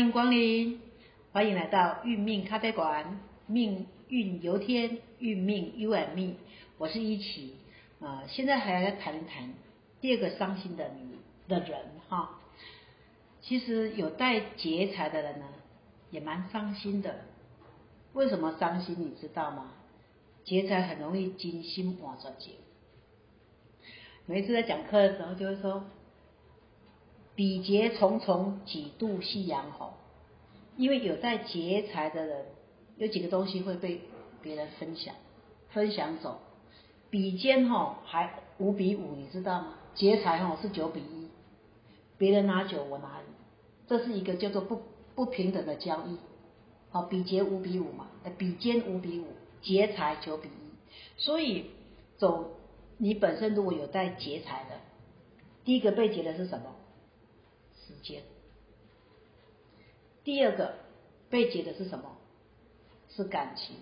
欢迎光临，欢迎来到运命咖啡馆，命运由天，运命 U M 命我是一起啊，现在还要谈一谈第二个伤心的女的人哈。其实有带劫财的人呢，也蛮伤心的。为什么伤心？你知道吗？劫财很容易金心往着劫。每一次在讲课的时候，就会说。比劫重重，几度夕阳红。因为有在劫财的人，有几个东西会被别人分享，分享走。比肩哈还五比五，你知道吗？劫财哈是九比一，别人拿九，我拿一，这是一个叫做不不平等的交易。好，比劫五比五嘛，比肩五比五，劫财九比一。所以走，你本身如果有带劫财的，第一个被劫的是什么？时间，第二个被劫的是什么？是感情。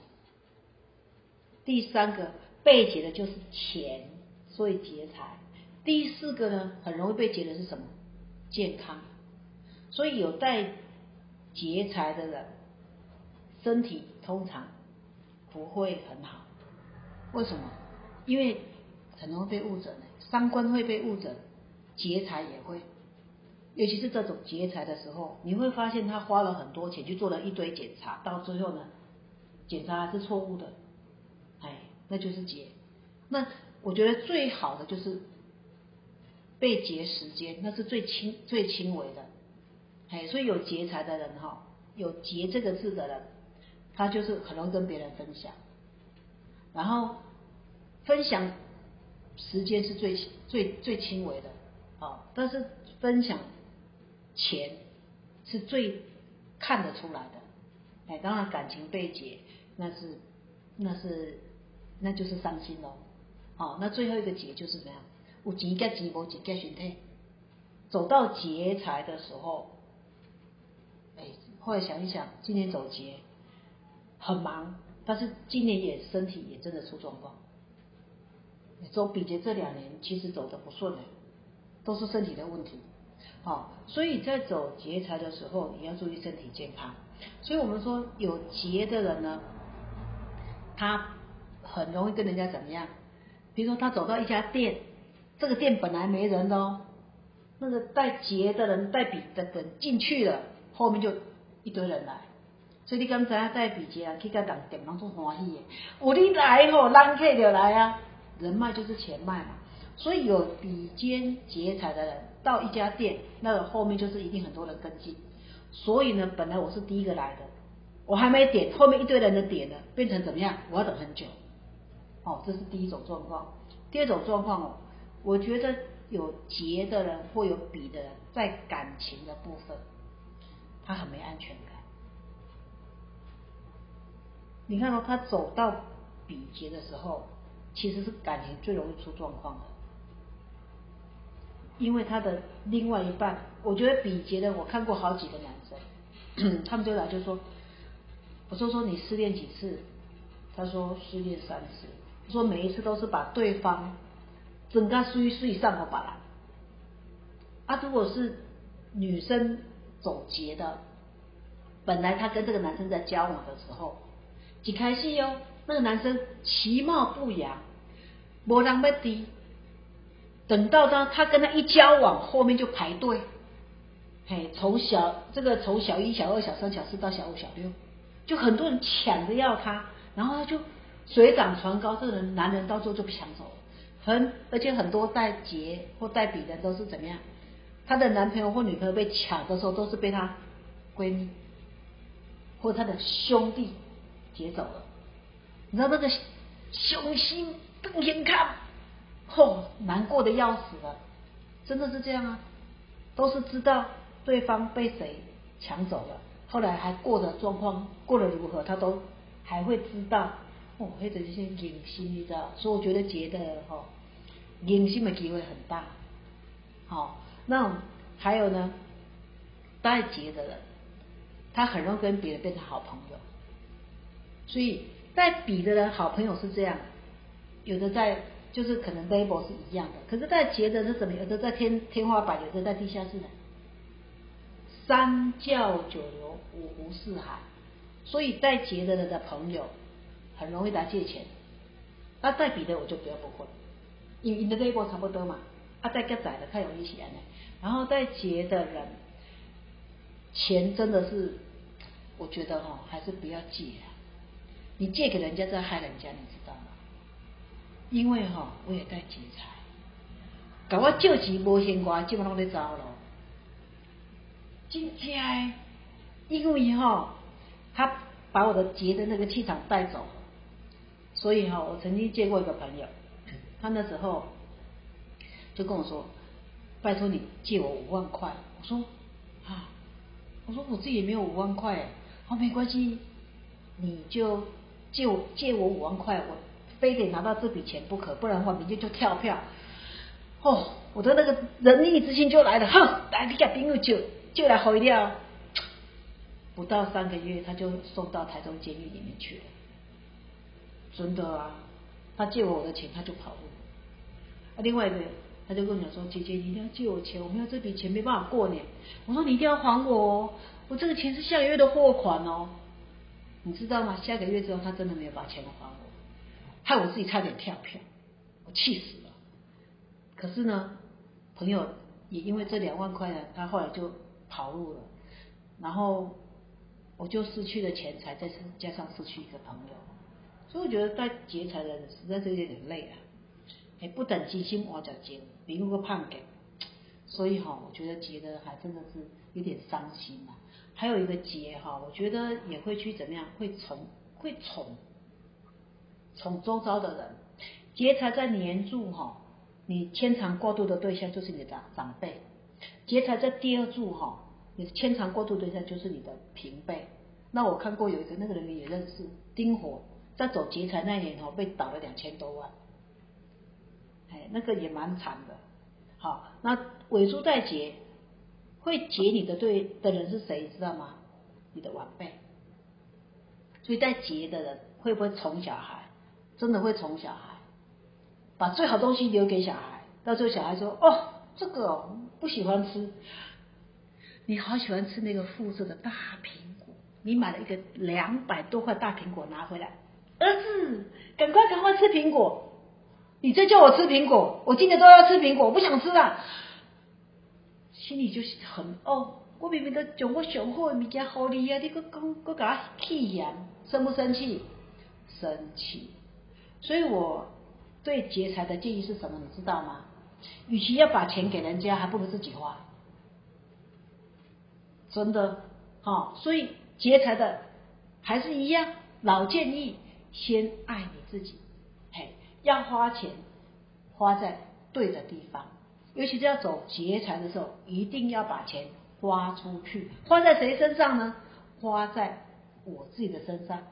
第三个被劫的就是钱，所以劫财。第四个呢，很容易被劫的是什么？健康。所以有带劫财的人，身体通常不会很好。为什么？因为很容易被误诊，三观会被误诊，劫财也会。尤其是这种劫财的时候，你会发现他花了很多钱去做了一堆检查，到最后呢，检查还是错误的，哎，那就是劫。那我觉得最好的就是被劫时间，那是最轻最轻微的，哎，所以有劫财的人哈，有劫这个字的人，他就是很容易跟别人分享，然后分享时间是最最最轻微的，啊，但是分享。钱是最看得出来的，哎，当然感情被解，那是那是那就是伤心喽，哦，那最后一个劫就是怎样？有钱加钱无钱加身体，走到劫财的时候，哎，后来想一想，今年走劫很忙，但是今年也身体也真的出状况，走比劫这两年其实走的不顺的，都是身体的问题。好，所以在走劫财的时候，你要注意身体健康。所以我们说有劫的人呢，他很容易跟人家怎么样？比如说他走到一家店，这个店本来没人的哦，那个带劫的人带笔的人进去了，后面就一堆人来。所以你刚才带笔劫啊，去个人店当中欢喜的，有你来吼，人客就来啊，人脉就是钱脉嘛。所以有比肩劫财的人。到一家店，那后面就是一定很多人跟进，所以呢，本来我是第一个来的，我还没点，后面一堆人的点了，变成怎么样？我要等很久。哦，这是第一种状况。第二种状况哦，我觉得有劫的人或有比的人，在感情的部分，他很没安全感。你看到他走到比劫的时候，其实是感情最容易出状况的。因为他的另外一半，我觉得比劫的，我看过好几个男生，他们就来就说，我就说你失恋几次？他说失恋三次，说每一次都是把对方整个睡睡上我把啦。啊，如果是女生走结的，本来他跟这个男生在交往的时候，几开心哦，那个男生其貌不扬，无人要低。等到他他跟他一交往，后面就排队，嘿，从小这个从小一、小二、小三、小四到小五、小六，就很多人抢着要他，然后他就水涨船高，这个人男人到最后就不想走。了，很而且很多带劫或带笔的都是怎么样，他的男朋友或女朋友被抢的时候，都是被他闺蜜或他的兄弟劫走了，你知道那个雄心更严看。吼，难过的要死了，真的是这样啊，都是知道对方被谁抢走了，后来还过的状况过得如何，他都还会知道。哦，或者一些隐心，你知道，所以我觉得觉得哈，隐心的机会很大。好，那还有呢，带结的人，他很容易跟别人变成好朋友。所以带比的人，好朋友是这样，有的在。就是可能 label 是一样的，可是，在劫的是什么？有的在天天花板，有的在地下室的，三教九流，五湖四海，所以带劫的人的朋友很容易来借钱。那带笔的我就不要不会，因为你的这一波差不多嘛。啊，带个仔的太容易起来了。然后带劫的人，钱真的是，我觉得哈，还是不要借啊。你借给人家在害人家，你知道？因为哈，我也带劫财，搞我救急无闲瓜，基本上都在招了。真假？因为哈，他把我的劫的那个气场带走，所以哈，我曾经见过一个朋友，他那时候就跟我说：“拜托你借我五万块。”我说：“啊，我说我自己也没有五万块。”好，没关系，你就借我借我五万块，我非得拿到这笔钱不可，不然的话明天就跳票。哦，我的那个仁义之心就来了，哼，来你家朋友就。就来回掉，不到三个月他就送到台中监狱里面去了，真的啊！他借我的钱他就跑路。啊，另外一个他就跟我讲说：“姐姐，你一定要借我钱，我没有这笔钱没办法过年。”我说：“你一定要还我哦，我这个钱是下个月的货款哦，你知道吗？”下个月之后他真的没有把钱还我，害我自己差点跳票，我气死了。可是呢，朋友也因为这两万块呢，他后来就。跑路了，然后我就失去了钱财，再加上失去一个朋友，所以我觉得在劫财的人实在是有点累啊。哎，不等金星我叫劫，比如个判给，所以哈，我觉得劫的还真的是有点伤心啊。还有一个劫哈，我觉得也会去怎么样，会宠会宠宠周遭的人。劫财在年柱哈，你牵肠过度的对象就是你的长长辈。劫财在第二柱哈，你牵肠过度对象就是你的平辈。那我看过有一个那个人也认识，丁火在走劫财那年哈，被倒了两千多万，哎，那个也蛮惨的。好，那尾柱在劫，会劫你的对的人是谁？知道吗？你的晚辈。所以带劫的人会不会宠小孩？真的会宠小孩，把最好东西留给小孩，到最后小孩说哦。这个不喜欢吃，你好喜欢吃那个富士的大苹果，你买了一个两百多块大苹果拿回来，儿子，赶快赶快吃苹果，你再叫我吃苹果，我今年都要吃苹果，我不想吃了，心里就很哦，我明明都讲我上好的物件好你啊，你搁讲搁给他气呀，生不生气？生气，所以我对劫财的建议是什么，你知道吗？与其要把钱给人家，还不如自己花，真的，好，所以劫财的还是一样，老建议先爱你自己，嘿，要花钱花在对的地方，尤其是要走劫财的时候，一定要把钱花出去，花在谁身上呢？花在我自己的身上，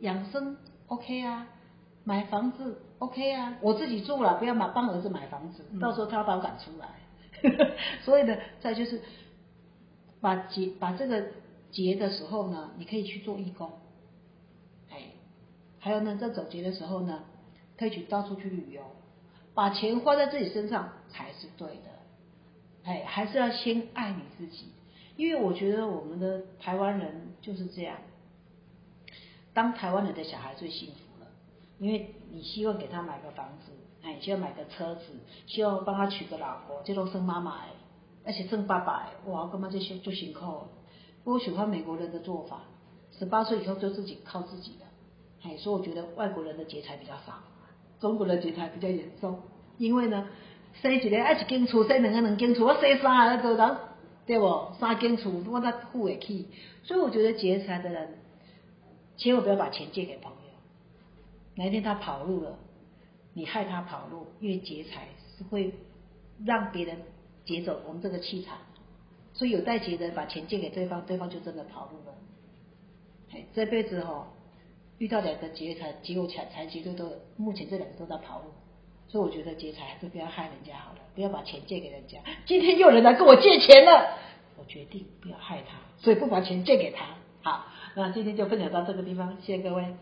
养生 OK 啊。买房子 OK 啊，我自己住了，不要买帮儿子买房子，到时候他要把我赶出来。所以呢，再就是把结把这个结的时候呢，你可以去做义工，哎，还有呢，在走结的时候呢，可以去到处去旅游，把钱花在自己身上才是对的，哎，还是要先爱你自己，因为我觉得我们的台湾人就是这样，当台湾人的小孩最幸福。因为你希望给他买个房子，哎，希望买个车子，希望帮他娶个老婆，这种生妈妈哎，而且生爸爸哎，哇，干嘛这些就辛苦。我喜欢美国人的做法，十八岁以后就自己靠自己的，哎，所以我觉得外国人的劫财比较少，中国的劫财比较严重。因为呢，生一个爱一间厝，生两个两间厝，我生三个人，对不？三间厝我才付得起。所以我觉得劫财的人，千万不要把钱借给朋友。哪一天他跑路了，你害他跑路，因为劫财是会让别人劫走我们这个气场，所以有带劫的把钱借给对方，对方就真的跑路了。哎，这辈子哈遇到两个劫财劫我财财劫对都目前这两个都在跑路，所以我觉得劫财还是不要害人家好了，不要把钱借给人家。今天又有人来跟我借钱了，我决定不要害他，所以不把钱借给他。好，那今天就分享到这个地方，谢谢各位。